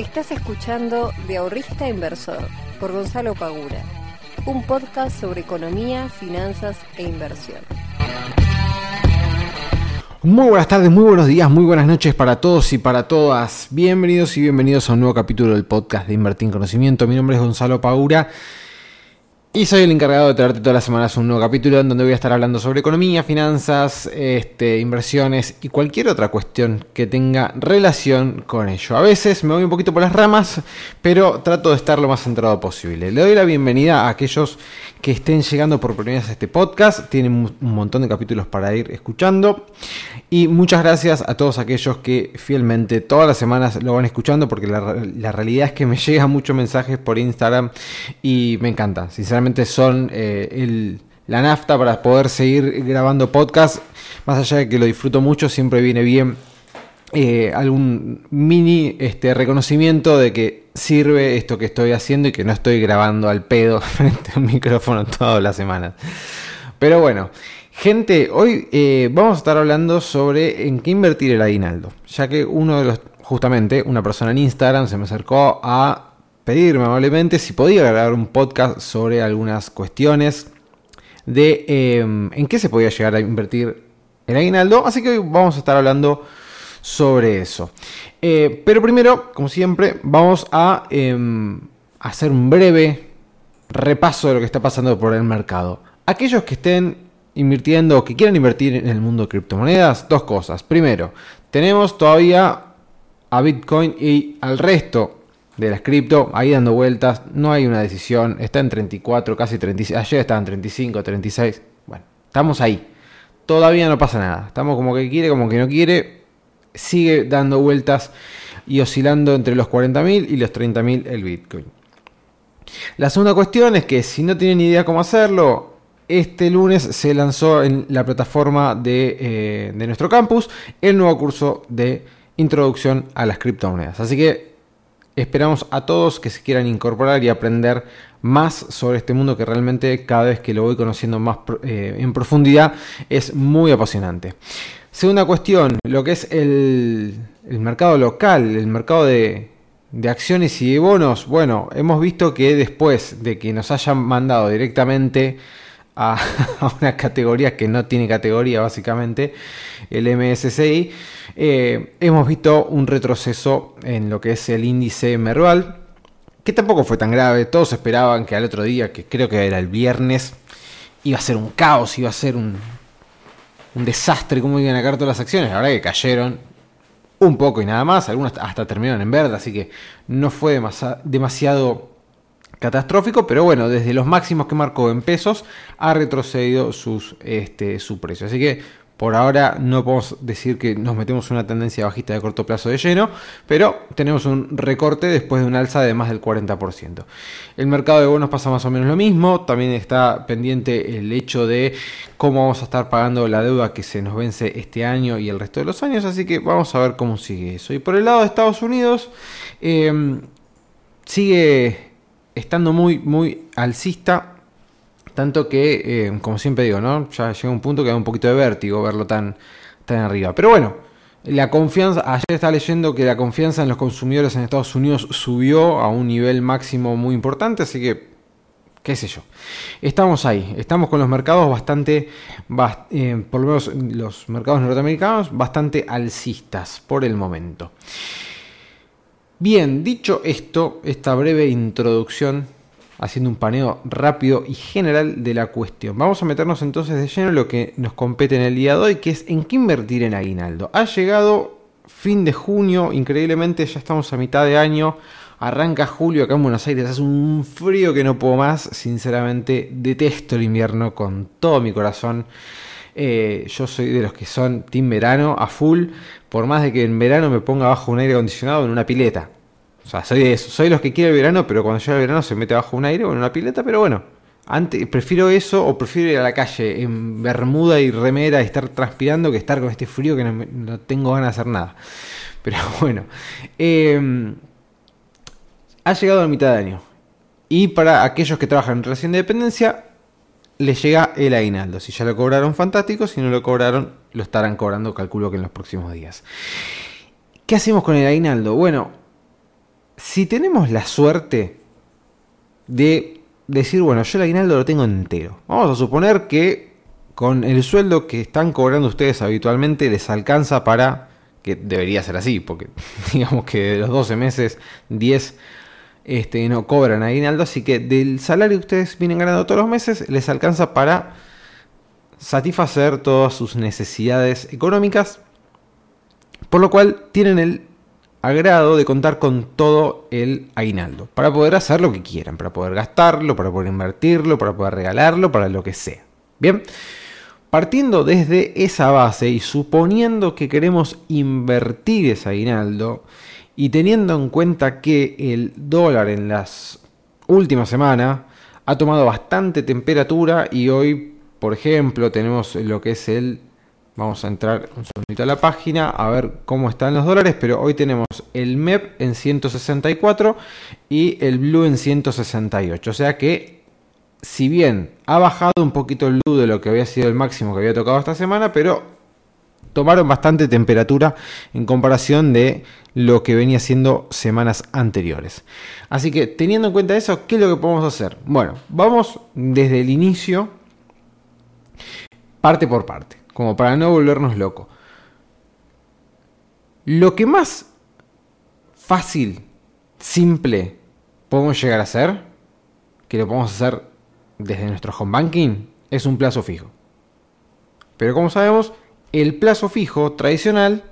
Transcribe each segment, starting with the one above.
Estás escuchando De Ahorrista Inversor por Gonzalo Pagura, un podcast sobre economía, finanzas e inversión. Muy buenas tardes, muy buenos días, muy buenas noches para todos y para todas. Bienvenidos y bienvenidos a un nuevo capítulo del podcast de Invertir en Conocimiento. Mi nombre es Gonzalo Pagura y soy el encargado de traerte todas las semanas un nuevo capítulo en donde voy a estar hablando sobre economía, finanzas, este, inversiones y cualquier otra cuestión que tenga relación con ello. A veces me voy un poquito por las ramas, pero trato de estar lo más centrado posible. Le doy la bienvenida a aquellos que estén llegando por primera vez a este podcast. Tienen un montón de capítulos para ir escuchando. Y muchas gracias a todos aquellos que fielmente todas las semanas lo van escuchando, porque la, realidad es que me llegan muchos mensajes por Instagram y me encanta. Sinceramente son eh, la nafta para poder seguir grabando podcast. Más allá de que lo disfruto mucho, siempre viene bien eh, algún mini este, reconocimiento de que sirve esto que estoy haciendo y que no estoy grabando al pedo frente a un micrófono todas las semanas. Pero bueno, gente, hoy eh, vamos a estar hablando sobre en qué invertir el aguinaldo, ya que uno de los, justamente, una persona en Instagram se me acercó a pedirme amablemente si podía grabar un podcast sobre algunas cuestiones de em, en qué se podía llegar a invertir el aguinaldo, así que hoy vamos a estar hablando sobre eso. Eh, pero primero, como siempre, vamos a em, hacer un breve repaso de lo que está pasando por el mercado. Aquellos que estén invirtiendo o que quieran invertir en el mundo de criptomonedas, dos cosas. Primero, tenemos todavía a Bitcoin y al resto de las cripto ahí dando vueltas. No hay una decisión. Está en 34, casi 36. Ayer estaba en 35, 36. Bueno, estamos ahí. Todavía no pasa nada. Estamos como que quiere, como que no quiere sigue dando vueltas y oscilando entre los 40.000 y los 30.000 el Bitcoin. La segunda cuestión es que si no tienen idea cómo hacerlo, este lunes se lanzó en la plataforma eh, de, nuestro campus el nuevo curso de introducción a las criptomonedas. Así que esperamos a todos que se quieran incorporar y aprender más sobre este mundo que realmente cada vez que lo voy conociendo más eh, en profundidad es muy apasionante. Segunda cuestión, lo que es el, mercado local, el mercado de, acciones y de bonos. Bueno, hemos visto que después de que nos hayan mandado directamente a, una categoría que no tiene categoría, básicamente, el MSCI, eh, hemos visto un retroceso en lo que es el índice Merval, que tampoco fue tan grave. Todos esperaban que al otro día, que creo que era el viernes, iba a ser un caos, iba a ser un, un desastre cómo iban a caer todas las acciones. La verdad que cayeron un poco y nada más. Algunas hasta terminaron en verde, así que no fue demasiado catastrófico, pero bueno, desde los máximos que marcó en pesos ha retrocedido sus, este, su precio. Así que por ahora no podemos decir que nos metemos una tendencia bajista de corto plazo de lleno, pero tenemos un recorte después de un alza de más del 40%. El mercado de bonos pasa más o menos lo mismo, también está pendiente el hecho de cómo vamos a estar pagando la deuda que se nos vence este año y el resto de los años, así que vamos a ver cómo sigue eso. Y por el lado de Estados Unidos, em, sigue estando muy, muy alcista tanto que, eh, como siempre digo, ¿no? Ya llega un punto que da un poquito de vértigo verlo tan, tan arriba. Pero bueno, la confianza, ayer estaba leyendo que la confianza en los consumidores en Estados Unidos subió a un nivel máximo muy importante, así que, qué sé yo. Estamos ahí, estamos con los mercados bastante, eh, por lo menos los mercados norteamericanos, bastante alcistas por el momento. Bien, dicho esto, esta breve introducción haciendo un paneo rápido y general de la cuestión. Vamos a meternos entonces de lleno en lo que nos compete en el día de hoy, que es en qué invertir en aguinaldo. Ha llegado fin de junio, increíblemente ya estamos a mitad de año, arranca julio acá en Buenos Aires, hace un frío que no puedo más, sinceramente detesto el invierno con todo mi corazón. Eh, yo soy de los que son team verano a full, por más de que en verano me ponga bajo un aire acondicionado en una pileta. Sea, soy de eso. Soy los que quiere el verano, pero cuando llega el verano se mete bajo un aire o en una pileta, pero bueno. Antes, prefiero eso o prefiero ir a la calle en bermuda y remera y estar transpirando que estar con este frío que no, tengo ganas de hacer nada. Pero bueno. Em, ha llegado a la mitad de año. Y para aquellos que trabajan en relación de dependencia, les llega el aguinaldo. Si ya lo cobraron, fantástico. Si no lo cobraron, lo estarán cobrando, calculo que en los próximos días. ¿Qué hacemos con el aguinaldo? Bueno, si tenemos la suerte de decir, bueno, yo el aguinaldo lo tengo entero. Vamos a suponer que con el sueldo que están cobrando ustedes habitualmente les alcanza para, que debería ser así, porque digamos que de los 12 meses, 10 este, no cobran aguinaldo, así que del salario que ustedes vienen ganando todos los meses les alcanza para satisfacer todas sus necesidades económicas, por lo cual tienen el agrado de contar con todo el aguinaldo, para poder hacer lo que quieran, para poder gastarlo, para poder invertirlo, para poder regalarlo, para lo que sea. Bien, partiendo desde esa base y suponiendo que queremos invertir ese aguinaldo y teniendo en cuenta que el dólar en las últimas semanas ha tomado bastante temperatura y hoy, por ejemplo, tenemos lo que es el Vamos a entrar un segundito a la página a ver cómo están los dólares, pero hoy tenemos el MEP en 164 y el Blue en 168. O sea que, si bien ha bajado un poquito el Blue de lo que había sido el máximo que había tocado esta semana, pero tomaron bastante temperatura en comparación de lo que venía siendo semanas anteriores. Así que teniendo en cuenta eso, ¿qué es lo que podemos hacer? Bueno, vamos desde el inicio, parte por parte como para no volvernos locos. Lo que más fácil, simple, podemos llegar a hacer, que lo podemos hacer desde nuestro home banking, es un plazo fijo. Pero como sabemos, el plazo fijo tradicional,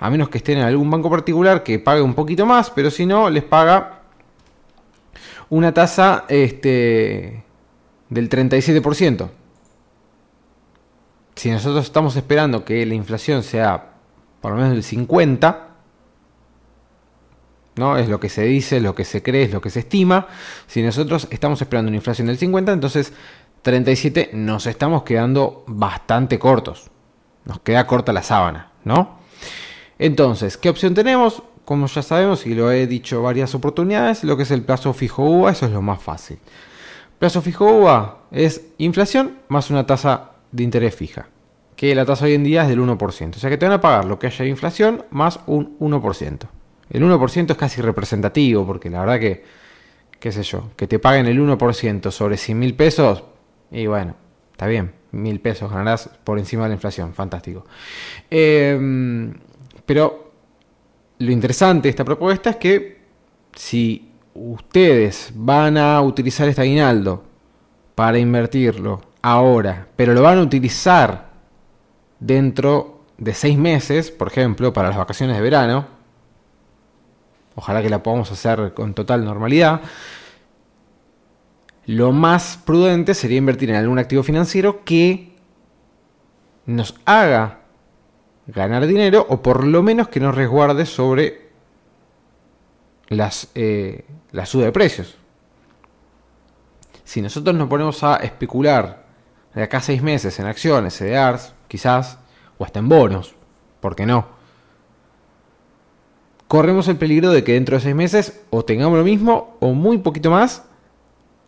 a menos que estén en algún banco particular que pague un poquito más, pero si no, les paga una tasa este, del 37% si nosotros estamos esperando que la inflación sea por lo menos del 50, ¿no? Es lo que se dice, lo que se cree, es lo que se estima. Si nosotros estamos esperando una inflación del 50, entonces 37 nos estamos quedando bastante cortos. Nos queda corta la sábana, ¿no? Entonces, ¿qué opción tenemos? Como ya sabemos y lo he dicho varias oportunidades, lo que es el plazo fijo UVA, eso es lo más fácil. Plazo fijo UVA es inflación más una tasa de interés fija, que la tasa hoy en día es del 1%. O sea que te van a pagar lo que haya de inflación más un 1%. El 1% es casi representativo, porque la verdad que, qué sé yo, que te paguen el 1% sobre 100 mil pesos, y bueno, está bien, mil pesos ganarás por encima de la inflación, fantástico. Em, pero lo interesante de esta propuesta es que si ustedes van a utilizar este aguinaldo para invertirlo ahora, pero lo van a utilizar dentro de seis meses, por ejemplo, para las vacaciones de verano, ojalá que la podamos hacer con total normalidad, lo más prudente sería invertir en algún activo financiero que nos haga ganar dinero o por lo menos que nos resguarde sobre las, eh, la suba de precios. Si nosotros nos ponemos a especular de acá seis meses en acciones, CDRs, quizás, o hasta en bonos, ¿por qué no? Corremos el peligro de que dentro de seis meses o tengamos lo mismo, o muy poquito más,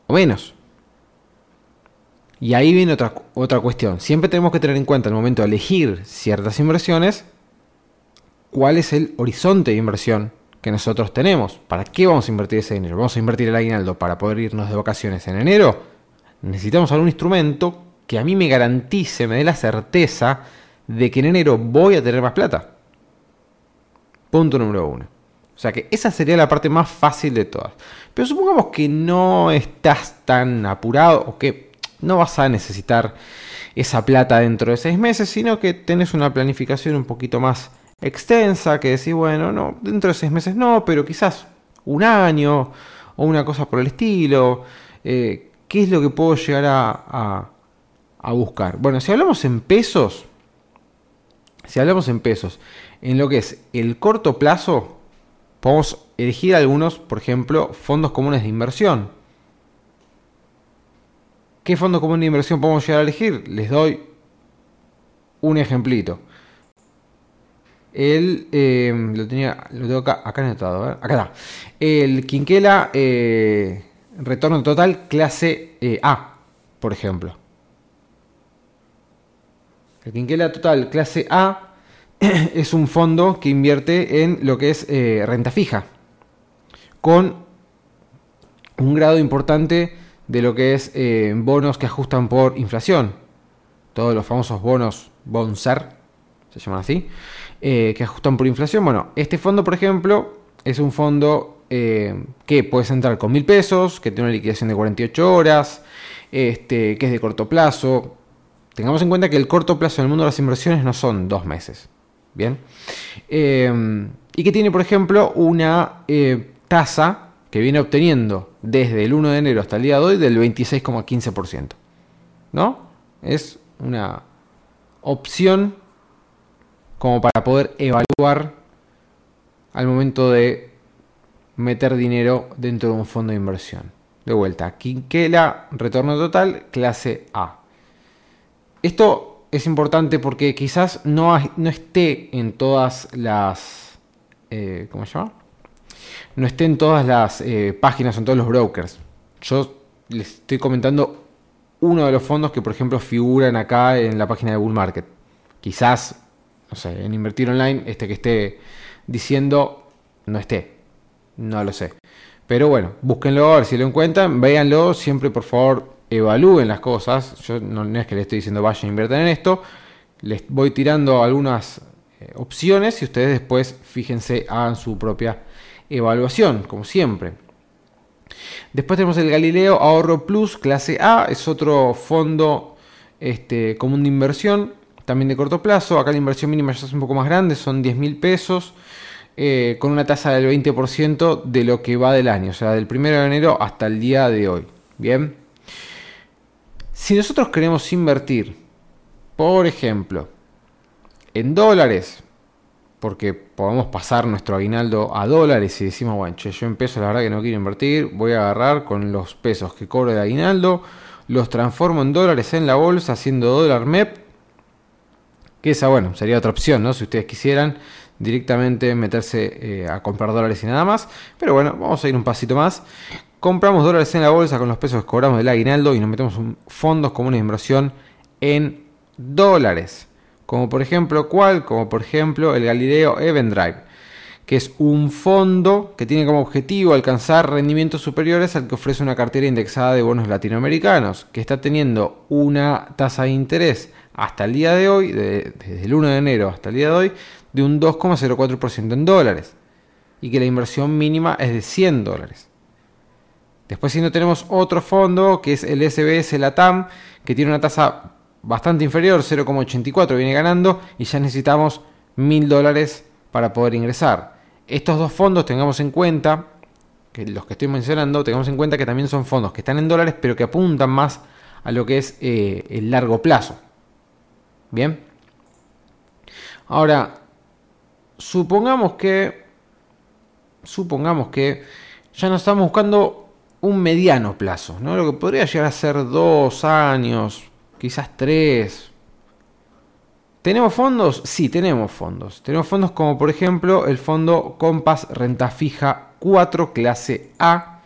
o menos. Y ahí viene otra, otra cuestión. Siempre tenemos que tener en cuenta al momento de elegir ciertas inversiones, cuál es el horizonte de inversión que nosotros tenemos. ¿Para qué vamos a invertir ese dinero? ¿Vamos a invertir el aguinaldo para poder irnos de vacaciones en enero? Necesitamos algún instrumento que a mí me garantice, me dé la certeza de que en enero voy a tener más plata. Punto número uno. O sea que esa sería la parte más fácil de todas. Pero supongamos que no estás tan apurado o que no vas a necesitar esa plata dentro de seis meses, sino que tenés una planificación un poquito más extensa, que decís, bueno, no, dentro de seis meses no, pero quizás un año o una cosa por el estilo. Eh, ¿Qué es lo que puedo llegar a, a buscar? Bueno, si hablamos en pesos, si hablamos en pesos, en lo que es el corto plazo, podemos elegir algunos, por ejemplo, fondos comunes de inversión. ¿Qué fondo común de inversión podemos llegar a elegir? Les doy un ejemplito. El, eh, lo tenía, lo tengo acá, acá anotado, acá está. El Quinquela eh, retorno total clase eh, A, por ejemplo. El Quinquela Total clase A es un fondo que invierte en lo que es eh, renta fija. con un grado importante de lo que es eh, bonos que ajustan por inflación. Todos los famosos bonos Bonsar, se llaman así, eh, que ajustan por inflación. Bueno, este fondo, por ejemplo, es un fondo que puedes entrar con mil pesos, que tiene una liquidación de 48 horas, este, que es de corto plazo. Tengamos en cuenta que el corto plazo en el mundo de las inversiones no son dos meses. Bien. y que tiene, por ejemplo, una tasa que viene obteniendo desde el 1 de enero hasta el día de hoy del 26,15%. ¿No? Es una opción como para poder evaluar al momento de meter dinero dentro de un fondo de inversión. De vuelta, Quinquela, retorno total, clase A. Esto es importante porque quizás no, no esté en todas las... Eh, ¿Cómo se llama? no esté en todas las eh, páginas, en todos los brokers. Yo les estoy comentando uno de los fondos que, por ejemplo, figuran acá en la página de Bull Market. Quizás, no sé, en Invertir Online, este que esté diciendo no esté. No lo sé. Pero bueno, búsquenlo a ver si lo encuentran, véanlo, siempre por favor evalúen las cosas. Yo no, es que les estoy diciendo vayan a invertir en esto. Les voy tirando algunas eh, opciones y ustedes después fíjense, hagan su propia evaluación, como siempre. Después tenemos el Galileo Ahorro Plus clase A, es otro fondo este, común de inversión, también de corto plazo. Acá la inversión mínima ya es un poco más grande, son 10 mil pesos, eh, con una tasa del 20% de lo que va del año, o sea, del 1 de enero hasta el día de hoy. Bien. Si nosotros queremos invertir, por ejemplo, en dólares, porque podemos pasar nuestro aguinaldo a dólares y decimos, bueno, yo en pesos la verdad que no quiero invertir, voy a agarrar con los pesos que cobro de aguinaldo, los transformo en dólares en la bolsa haciendo dólar MEP, que esa, bueno, sería otra opción, ¿no? Si ustedes quisieran directamente meterse eh, a comprar dólares y nada más, pero bueno, vamos a ir un pasito más. Compramos dólares en la bolsa con los pesos que cobramos del aguinaldo y nos metemos fondos como una inversión en dólares como por ejemplo cuál, como por ejemplo el Galileo Event que es un fondo que tiene como objetivo alcanzar rendimientos superiores al que ofrece una cartera indexada de bonos latinoamericanos, que está teniendo una tasa de interés hasta el día de hoy, desde el 1 de enero hasta el día de hoy, de un 2,04% en dólares, y que la inversión mínima es de 100 dólares. Después si no tenemos otro fondo, que es el SBS Latam, que tiene una tasa bastante inferior, 0,84 viene ganando y ya necesitamos 1000 dólares para poder ingresar. Estos dos fondos tengamos en cuenta, que los que estoy mencionando, tengamos en cuenta que también son fondos que están en dólares pero que apuntan más a lo que es eh, el largo plazo. Bien. Ahora, supongamos que, supongamos que ya no estamos buscando un mediano plazo, ¿no? Lo que podría llegar a ser dos años, quizás tres. ¿Tenemos fondos? Sí, tenemos fondos. Tenemos fondos como por ejemplo el fondo Compass Renta Fija 4 clase A.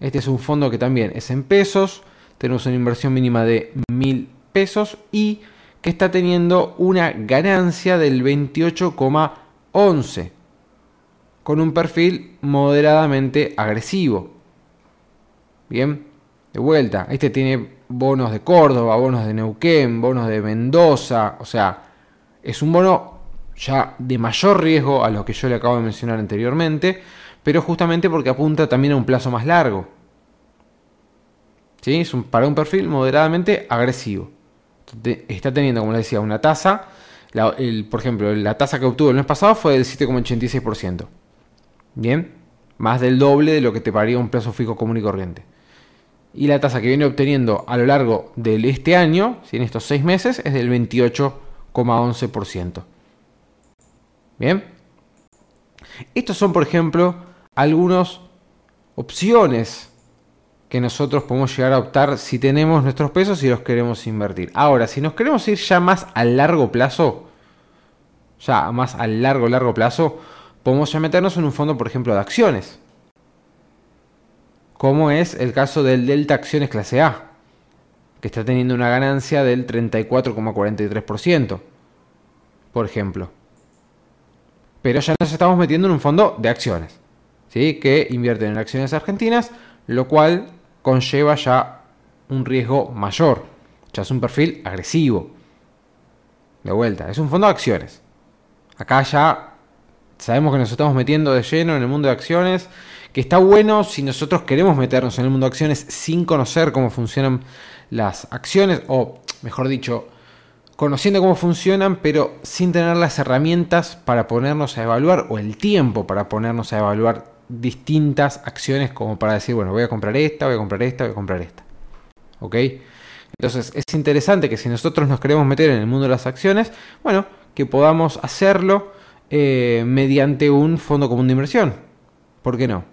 Este es un fondo que también es en pesos. Tenemos una inversión mínima de mil pesos y que está teniendo una ganancia del 28,11 con un perfil moderadamente agresivo. Bien, de vuelta, este tiene bonos de Córdoba, bonos de Neuquén, bonos de Mendoza, o sea, es un bono ya de mayor riesgo a lo que yo le acabo de mencionar anteriormente, pero justamente porque apunta también a un plazo más largo. ¿Sí? Es para un perfil moderadamente agresivo. Está teniendo, como les decía, una tasa, por ejemplo, la tasa que obtuvo el mes pasado fue del 7,86%. Bien, más del doble de lo que te pagaría un plazo fijo común y corriente y la tasa que viene obteniendo a lo largo de este año, en estos seis meses, es del 28,11%. Bien. Estos son, por ejemplo, algunas opciones que nosotros podemos llegar a optar si tenemos nuestros pesos y los queremos invertir. Ahora, si nos queremos ir ya más a largo plazo, ya más a largo, largo plazo, podemos ya meternos en un fondo, por ejemplo, de acciones como es el caso del Delta Acciones Clase A, que está teniendo una ganancia del 34,43%, por ejemplo. Pero ya nos estamos metiendo en un fondo de acciones. ¿sí? que invierten en acciones argentinas, lo cual conlleva ya un riesgo mayor. Ya es un perfil agresivo. De vuelta, es un fondo de acciones. Acá ya sabemos que nos estamos metiendo de lleno en el mundo de acciones, que está bueno si nosotros queremos meternos en el mundo de acciones sin conocer cómo funcionan las acciones, o mejor dicho, conociendo cómo funcionan, pero sin tener las herramientas para ponernos a evaluar, o el tiempo para ponernos a evaluar distintas acciones como para decir, bueno, voy a comprar esta, voy a comprar esta, voy a comprar esta. ¿Ok? Entonces es interesante que si nosotros nos queremos meter en el mundo de las acciones, bueno, que podamos hacerlo eh, mediante un fondo común de inversión. ¿Por qué no?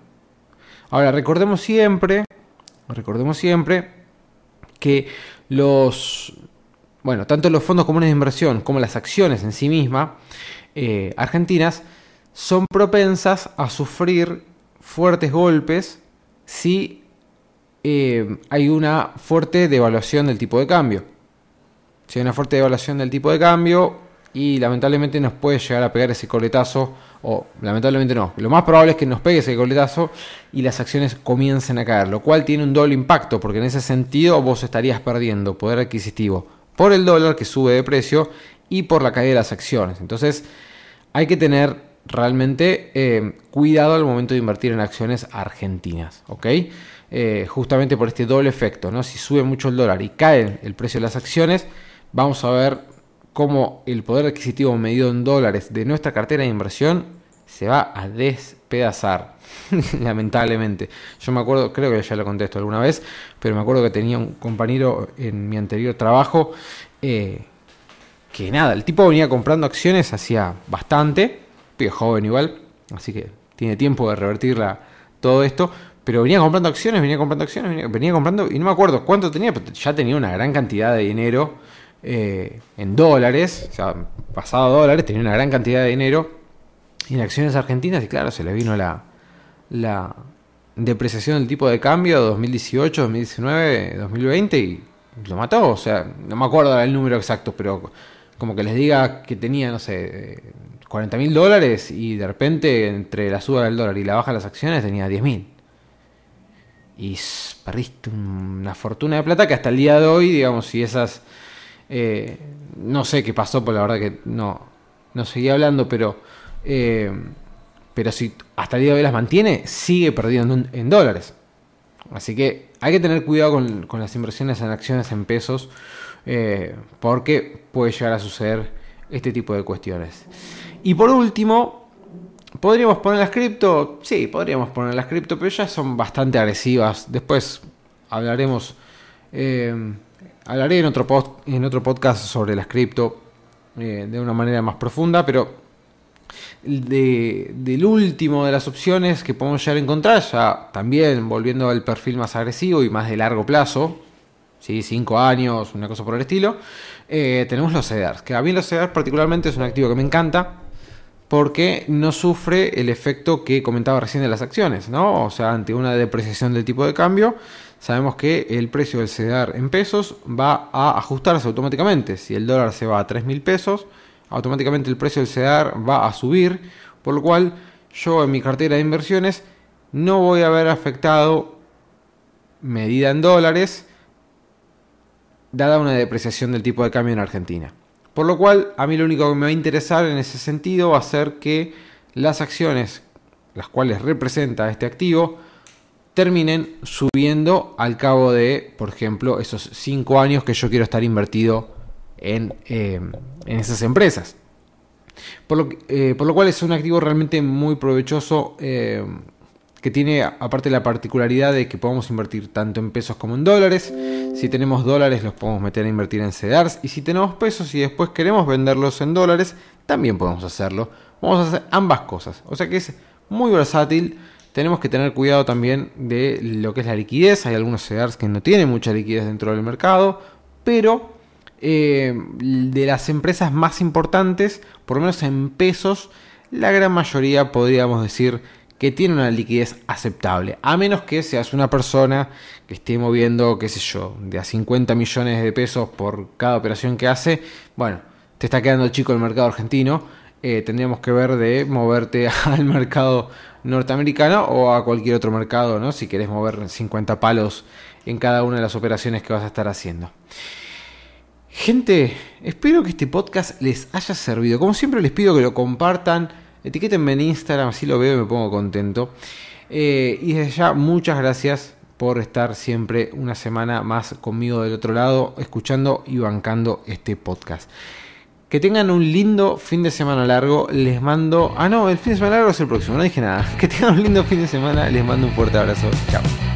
Ahora, recordemos siempre, recordemos siempre que los, bueno, tanto los fondos comunes de inversión como las acciones en sí mismas, eh, argentinas, son propensas a sufrir fuertes golpes si eh, hay una fuerte devaluación del tipo de cambio. Si hay una fuerte devaluación del tipo de cambio y lamentablemente nos puede llegar a pegar ese coletazo, o lamentablemente no, lo más probable es que nos pegue ese coletazo y las acciones comiencen a caer, lo cual tiene un doble impacto, porque en ese sentido vos estarías perdiendo poder adquisitivo por el dólar que sube de precio y por la caída de las acciones. Entonces hay que tener realmente eh, cuidado al momento de invertir en acciones argentinas, ¿ok? Eh, justamente por este doble efecto, ¿no? Si sube mucho el dólar y cae el precio de las acciones, vamos a ver cómo el poder adquisitivo medido en dólares de nuestra cartera de inversión se va a despedazar, lamentablemente. Yo me acuerdo, creo que ya lo contesto alguna vez, pero me acuerdo que tenía un compañero en mi anterior trabajo eh, que nada, el tipo venía comprando acciones hacía bastante, joven igual, así que tiene tiempo de revertir todo esto. Pero venía comprando acciones, venía comprando acciones, venía, comprando, y no me acuerdo cuánto tenía, pero ya tenía una gran cantidad de dinero eh, en dólares, o sea, pasado dólares, tenía una gran cantidad de dinero en acciones argentinas, y claro, se le vino la, la depreciación del tipo de cambio 2018, 2019, 2020 y lo mató. O sea, no me acuerdo el número exacto, pero como que les diga que tenía, no sé, 40 mil dólares y de repente entre la suba del dólar y la baja de las acciones tenía 10 mil. Y perdiste una fortuna de plata que hasta el día de hoy, digamos, si esas... Eh, no sé qué pasó, por la verdad que no, no seguía hablando, pero... Eh, pero si hasta el día de hoy las mantiene, sigue perdiendo en, dólares. Así que hay que tener cuidado con, las inversiones en acciones en pesos, eh, porque puede llegar a suceder este tipo de cuestiones. Y por último, ¿podríamos poner las cripto? Sí, podríamos poner las cripto, pero ya son bastante agresivas. Después hablaremos, hablaré en otro, post, en otro podcast sobre las cripto eh, de una manera más profunda, pero de, del último de las opciones que podemos llegar a encontrar, ya también volviendo al perfil más agresivo y más de largo plazo, ¿sí? cinco años, una cosa por el estilo, eh, tenemos los CEDARs, que a mí los CEDARs particularmente es un activo que me encanta, porque no sufre el efecto que comentaba recién de las acciones, ¿no? O sea, ante una depreciación del tipo de cambio, sabemos que el precio del CEDAR en pesos va a ajustarse automáticamente. Si el dólar se va a 3 mil pesos, automáticamente el precio del CEDAR va a subir, por lo cual yo en mi cartera de inversiones no voy a ver afectado medida en dólares, dada una depreciación del tipo de cambio en Argentina. Por lo cual, a mí lo único que me va a interesar en ese sentido va a ser que las acciones, las cuales representa este activo, terminen subiendo al cabo de, por ejemplo, esos 5 años que yo quiero estar invertido en, eh, esas empresas. Por lo, eh, por lo, cual es un activo realmente muy provechoso eh, que tiene aparte la particularidad de que podemos invertir tanto en pesos como en dólares. Si tenemos dólares los podemos meter a invertir en CEDARS y si tenemos pesos y después queremos venderlos en dólares, también podemos hacerlo. Vamos a hacer ambas cosas. O sea que es muy versátil. Tenemos que tener cuidado también de lo que es la liquidez. Hay algunos CEDARS que no tienen mucha liquidez dentro del mercado, pero eh, de las empresas más importantes, por lo menos en pesos, la gran mayoría podríamos decir que tiene una liquidez aceptable, a menos que seas una persona que esté moviendo, qué sé yo, de a 50 millones de pesos por cada operación que hace, bueno, te está quedando chico el mercado argentino eh, tendríamos que ver de moverte al mercado norteamericano o a cualquier otro mercado, ¿no? Si querés mover 50 palos en cada una de las operaciones que vas a estar haciendo. Gente, espero que este podcast les haya servido. Como siempre les pido que lo compartan, etiquétenme en Instagram, así lo veo y me pongo contento. Eh, y desde ya, muchas gracias por estar siempre una semana más conmigo del otro lado, escuchando y bancando este podcast. Que tengan un lindo fin de semana largo. Les mando. Ah, no, el fin de semana largo es el próximo, no dije nada. Que tengan un lindo fin de semana. Les mando un fuerte abrazo. Chao.